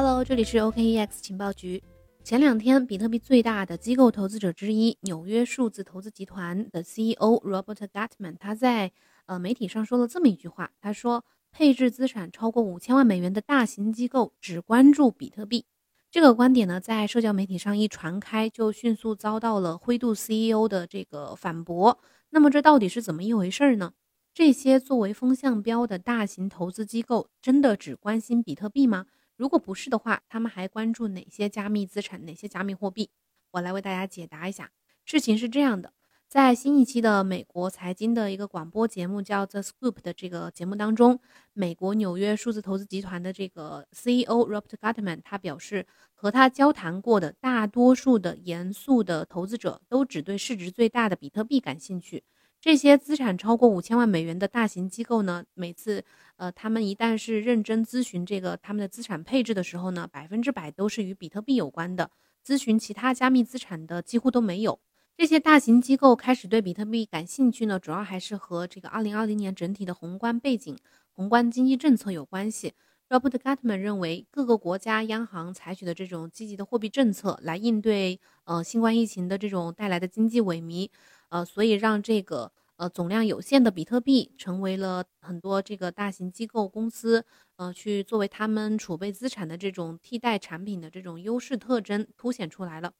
Hello，这里是 OKEX 情报局。前两天，比特币最大的机构投资者之一纽约数字投资集团的 CEO Robert Gutman，他在呃媒体上说了这么一句话，他说：“配置资产超过五千万美元的大型机构只关注比特币。”这个观点呢，在社交媒体上一传开，就迅速遭到了灰度 CEO 的这个反驳。那么，这到底是怎么一回事呢？这些作为风向标的大型投资机构，真的只关心比特币吗？如果不是的话，他们还关注哪些加密资产、哪些加密货币？我来为大家解答一下。事情是这样的，在新一期的美国财经的一个广播节目叫《The Scoop》的这个节目当中，美国纽约数字投资集团的这个 CEO Robert Gutman 他表示，和他交谈过的大多数的严肃的投资者都只对市值最大的比特币感兴趣。这些资产超过五千万美元的大型机构呢，每次，呃，他们一旦是认真咨询这个他们的资产配置的时候呢，百分之百都是与比特币有关的，咨询其他加密资产的几乎都没有。这些大型机构开始对比特币感兴趣呢，主要还是和这个二零二零年整体的宏观背景、宏观经济政策有关系。Robert Gutman 认为，各个国家央行采取的这种积极的货币政策来应对呃新冠疫情的这种带来的经济萎靡。呃，所以让这个呃总量有限的比特币成为了很多这个大型机构公司呃去作为他们储备资产的这种替代产品的这种优势特征凸显出来了。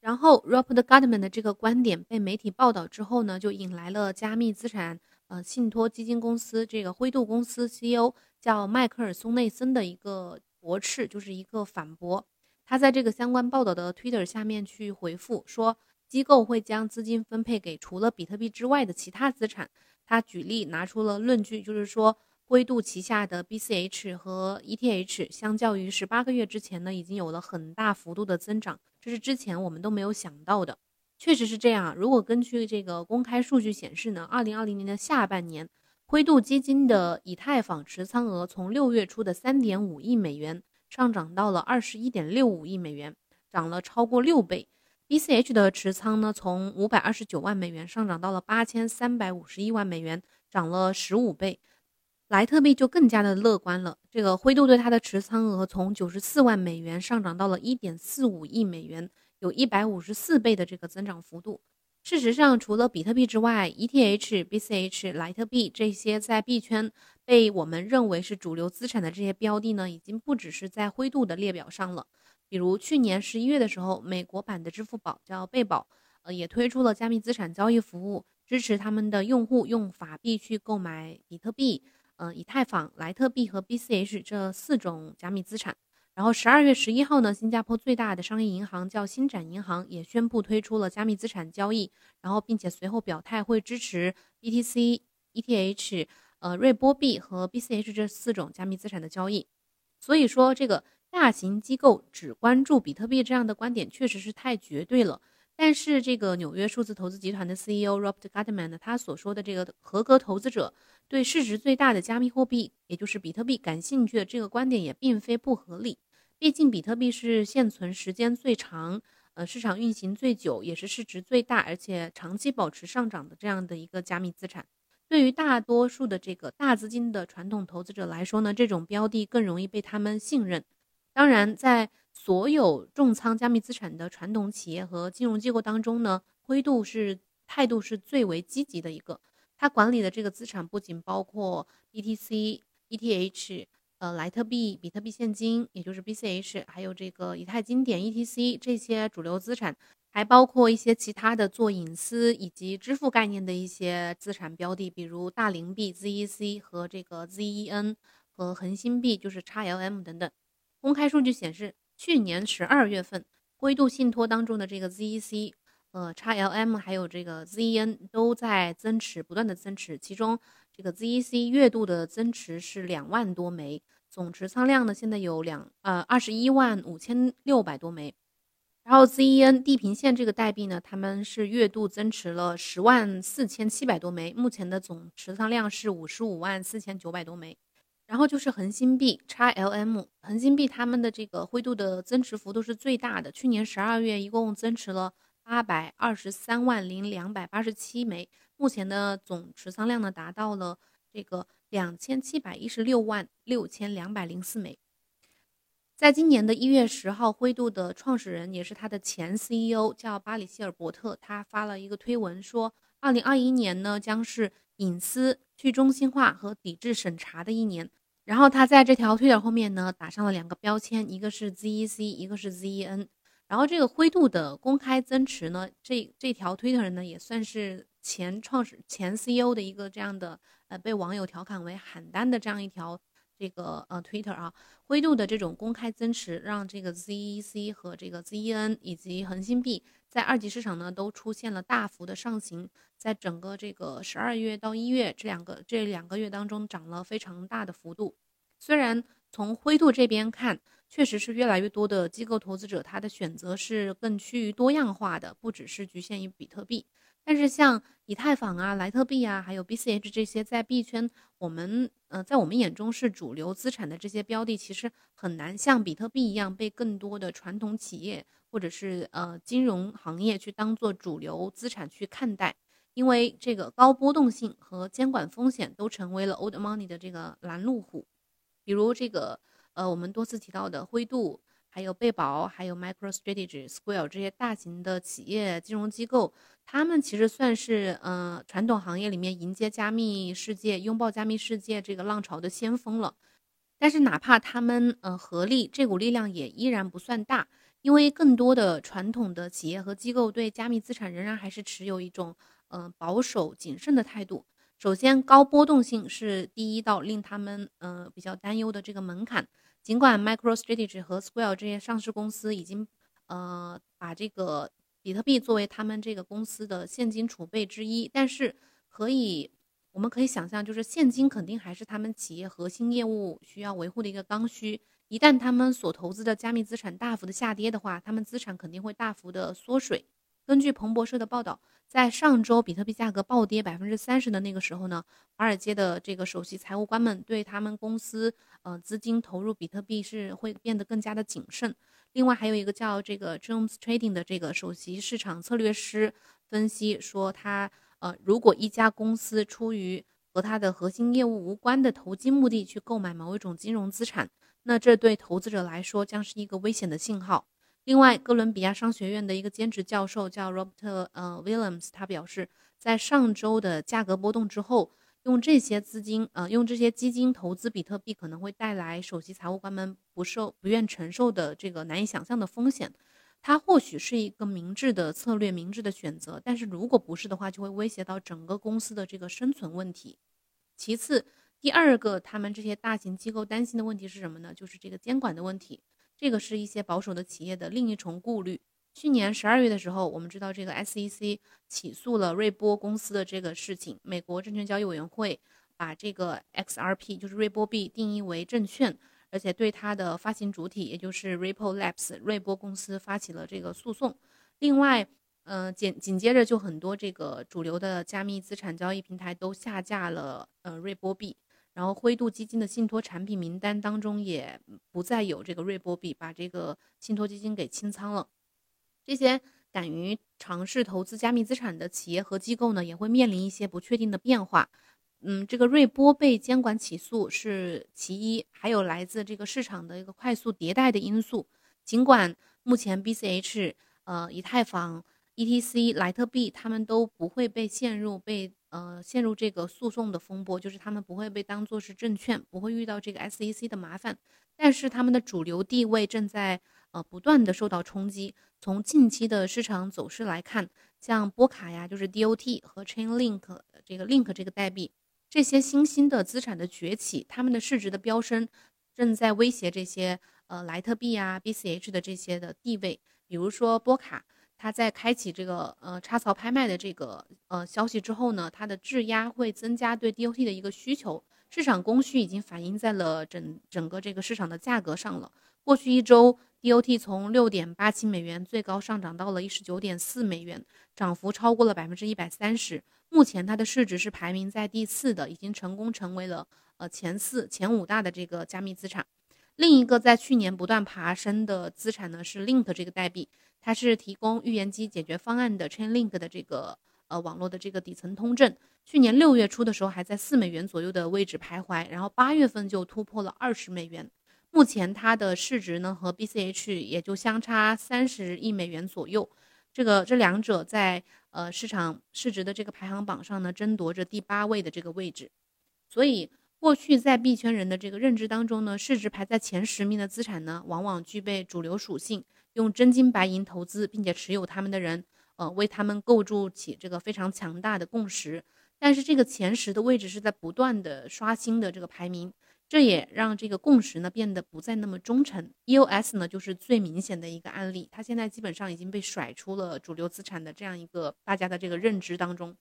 然后，Robert Gutman 的这个观点被媒体报道之后呢，就引来了加密资产呃信托基金公司这个灰度公司 CEO 叫迈克尔松内森的一个驳斥，就是一个反驳。他在这个相关报道的 Twitter 下面去回复说。机构会将资金分配给除了比特币之外的其他资产。他举例拿出了论据，就是说灰度旗下的 BCH 和 ETH 相较于十八个月之前呢，已经有了很大幅度的增长，这是之前我们都没有想到的。确实是这样。如果根据这个公开数据显示呢，二零二零年的下半年，灰度基金的以太坊持仓额从六月初的三点五亿美元上涨到了二十一点六五亿美元，涨了超过六倍。BCH 的持仓呢，从五百二十九万美元上涨到了八千三百五十一万美元，涨了十五倍。莱特币就更加的乐观了，这个灰度对它的持仓额从九十四万美元上涨到了一点四五亿美元，有一百五十四倍的这个增长幅度。事实上，除了比特币之外，ETH、BCH、莱特币这些在币圈被我们认为是主流资产的这些标的呢，已经不只是在灰度的列表上了。比如去年十一月的时候，美国版的支付宝叫贝宝，呃，也推出了加密资产交易服务，支持他们的用户用法币去购买比特币、呃，以太坊、莱特币和 BCH 这四种加密资产。然后十二月十一号呢，新加坡最大的商业银行叫新展银行也宣布推出了加密资产交易，然后并且随后表态会支持 BTC、ETH、呃，瑞波币和 BCH 这四种加密资产的交易。所以说这个。大型机构只关注比特币这样的观点确实是太绝对了。但是，这个纽约数字投资集团的 CEO Robert Gutman 呢，他所说的这个合格投资者对市值最大的加密货币，也就是比特币感兴趣的这个观点也并非不合理。毕竟，比特币是现存时间最长、呃市场运行最久，也是市值最大，而且长期保持上涨的这样的一个加密资产。对于大多数的这个大资金的传统投资者来说呢，这种标的更容易被他们信任。当然，在所有重仓加密资产的传统企业和金融机构当中呢，灰度是态度是最为积极的一个。它管理的这个资产不仅包括 BTC、ETH、呃莱特币、比特币现金，也就是 BCH，还有这个以太经典 ETC 这些主流资产，还包括一些其他的做隐私以及支付概念的一些资产标的，比如大灵币 ZEC 和这个 ZEN 和恒星币，就是 XLM 等等。公开数据显示，去年十二月份，灰度信托当中的这个 ZEC、呃 XLM 还有这个 ZEN 都在增持，不断的增持。其中，这个 ZEC 月度的增持是两万多枚，总持仓量呢现在有两呃二十一万五千六百多枚。然后 ZEN 地平线这个代币呢，他们是月度增持了十万四千七百多枚，目前的总持仓量是五十五万四千九百多枚。然后就是恒星币 XLM，恒星币他们的这个灰度的增持幅度是最大的，去年十二月一共增持了八百二十三万零两百八十七枚，目前的总持仓量呢达到了这个两千七百一十六万六千两百零四枚。在今年的一月十号，灰度的创始人也是他的前 CEO 叫巴里希尔伯特，他发了一个推文说，二零二一年呢将是隐私、去中心化和抵制审查的一年。然后他在这条推特后面呢打上了两个标签，一个是 ZEC，一个是 ZEN。然后这个灰度的公开增持呢，这这条推特人呢也算是前创始前 CEO 的一个这样的呃被网友调侃为喊单的这样一条。这个呃，Twitter 啊，灰度的这种公开增持，让这个 ZEC 和这个 ZEN 以及恒星币在二级市场呢都出现了大幅的上行，在整个这个十二月到一月这两个这两个月当中涨了非常大的幅度。虽然从灰度这边看，确实是越来越多的机构投资者他的选择是更趋于多样化的，不只是局限于比特币。但是像以太坊啊、莱特币啊，还有 BCH 这些在币圈，我们呃在我们眼中是主流资产的这些标的，其实很难像比特币一样被更多的传统企业或者是呃金融行业去当做主流资产去看待，因为这个高波动性和监管风险都成为了 old money 的这个拦路虎。比如这个呃我们多次提到的灰度。还有贝宝，还有 MicroStrategy、Square 这些大型的企业金融机构，他们其实算是呃传统行业里面迎接加密世界、拥抱加密世界这个浪潮的先锋了。但是哪怕他们呃合力，这股力量也依然不算大，因为更多的传统的企业和机构对加密资产仍然还是持有一种呃保守谨慎的态度。首先，高波动性是第一道令他们呃比较担忧的这个门槛。尽管 MicroStrategy 和 Square 这些上市公司已经，呃，把这个比特币作为他们这个公司的现金储备之一，但是可以，我们可以想象，就是现金肯定还是他们企业核心业务需要维护的一个刚需。一旦他们所投资的加密资产大幅的下跌的话，他们资产肯定会大幅的缩水。根据彭博社的报道，在上周比特币价格暴跌百分之三十的那个时候呢，华尔街的这个首席财务官们对他们公司呃资金投入比特币是会变得更加的谨慎。另外还有一个叫这个 Jones Trading 的这个首席市场策略师分析说，他呃如果一家公司出于和他的核心业务无关的投机目的去购买某一种金融资产，那这对投资者来说将是一个危险的信号。另外，哥伦比亚商学院的一个兼职教授叫 Robert 呃 Williams，他表示，在上周的价格波动之后，用这些资金呃用这些基金投资比特币可能会带来首席财务官们不受不愿承受的这个难以想象的风险。它或许是一个明智的策略、明智的选择，但是如果不是的话，就会威胁到整个公司的这个生存问题。其次，第二个他们这些大型机构担心的问题是什么呢？就是这个监管的问题。这个是一些保守的企业的另一重顾虑。去年十二月的时候，我们知道这个 SEC 起诉了瑞波公司的这个事情。美国证券交易委员会把这个 XRP，就是瑞波币定义为证券，而且对它的发行主体，也就是 Ripple Labs 瑞波公司发起了这个诉讼。另外，呃，紧紧接着就很多这个主流的加密资产交易平台都下架了呃瑞波币。然后，灰度基金的信托产品名单当中也不再有这个瑞波币，把这个信托基金给清仓了。这些敢于尝试投资加密资产的企业和机构呢，也会面临一些不确定的变化。嗯，这个瑞波被监管起诉是其一，还有来自这个市场的一个快速迭代的因素。尽管目前 BCH、呃以太坊、ETC、莱特币他们都不会被陷入被。呃，陷入这个诉讼的风波，就是他们不会被当作是证券，不会遇到这个 SEC 的麻烦，但是他们的主流地位正在呃不断的受到冲击。从近期的市场走势来看，像波卡呀，就是 DOT 和 Chainlink 这个 Link 这个代币，这些新兴的资产的崛起，他们的市值的飙升，正在威胁这些呃莱特币啊、BCH 的这些的地位，比如说波卡。它在开启这个呃插槽拍卖的这个呃消息之后呢，它的质押会增加对 DOT 的一个需求，市场供需已经反映在了整整个这个市场的价格上了。过去一周，DOT 从六点八七美元最高上涨到了一十九点四美元，涨幅超过了百分之一百三十。目前它的市值是排名在第四的，已经成功成为了呃前四前五大的这个加密资产。另一个在去年不断爬升的资产呢是 Link 这个代币。它是提供预言机解决方案的 Chainlink 的这个呃网络的这个底层通证，去年六月初的时候还在四美元左右的位置徘徊，然后八月份就突破了二十美元。目前它的市值呢和 BCH 也就相差三十亿美元左右。这个这两者在呃市场市值的这个排行榜上呢，争夺着第八位的这个位置。所以过去在币圈人的这个认知当中呢，市值排在前十名的资产呢，往往具备主流属性，用真金白银投资并且持有他们的人，呃，为他们构筑起这个非常强大的共识。但是这个前十的位置是在不断的刷新的这个排名。这也让这个共识呢变得不再那么忠诚。EOS 呢就是最明显的一个案例，它现在基本上已经被甩出了主流资产的这样一个大家的这个认知当中。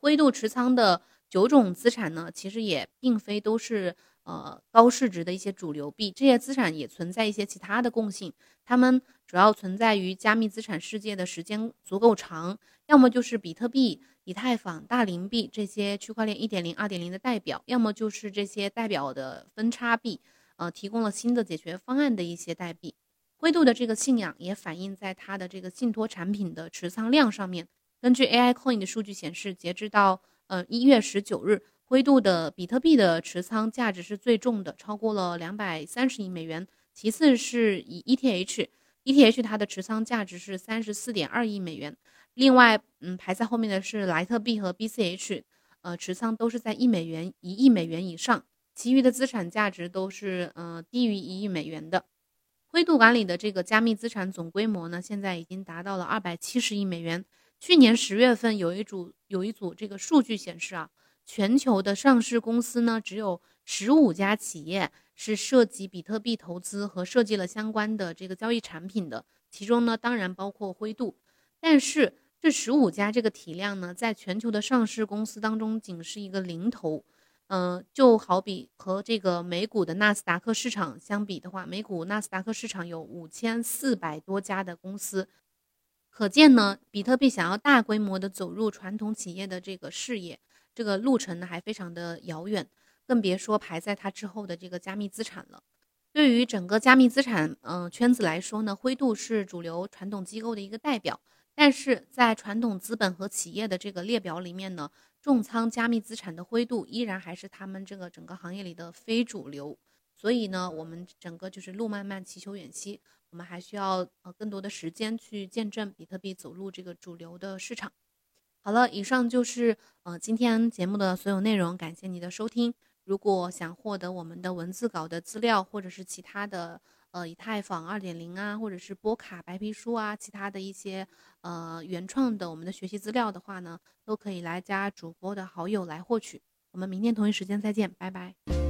灰度持仓的九种资产呢，其实也并非都是呃高市值的一些主流币，这些资产也存在一些其他的共性，它们主要存在于加密资产世界的时间足够长，要么就是比特币。以太坊、大零币这些区块链一点零、二点零的代表，要么就是这些代表的分叉币，呃，提供了新的解决方案的一些代币。灰度的这个信仰也反映在它的这个信托产品的持仓量上面。根据 AI Coin 的数据显示，截至到呃一月十九日，灰度的比特币的持仓价值是最重的，超过了两百三十亿美元。其次是以 ETH，ETH 它的持仓价值是三十四点二亿美元。另外，嗯，排在后面的是莱特币和 BCH，呃，持仓都是在一美元、一亿美元以上，其余的资产价值都是呃低于一亿美元的。灰度管理的这个加密资产总规模呢，现在已经达到了二百七十亿美元。去年十月份有一组有一组这个数据显示啊，全球的上市公司呢只有十五家企业是涉及比特币投资和设计了相关的这个交易产品的，其中呢当然包括灰度，但是。这十五家这个体量呢，在全球的上市公司当中，仅是一个零头。嗯，就好比和这个美股的纳斯达克市场相比的话，美股纳斯达克市场有五千四百多家的公司，可见呢，比特币想要大规模的走入传统企业的这个事业，这个路程呢还非常的遥远，更别说排在它之后的这个加密资产了。对于整个加密资产嗯圈子来说呢，灰度是主流传统机构的一个代表。但是在传统资本和企业的这个列表里面呢，重仓加密资产的灰度依然还是他们这个整个行业里的非主流。所以呢，我们整个就是路漫漫其修远兮，我们还需要呃更多的时间去见证比特币走入这个主流的市场。好了，以上就是呃今天节目的所有内容，感谢你的收听。如果想获得我们的文字稿的资料或者是其他的。呃，以太坊二点零啊，或者是波卡白皮书啊，其他的一些呃原创的我们的学习资料的话呢，都可以来加主播的好友来获取。我们明天同一时间再见，拜拜。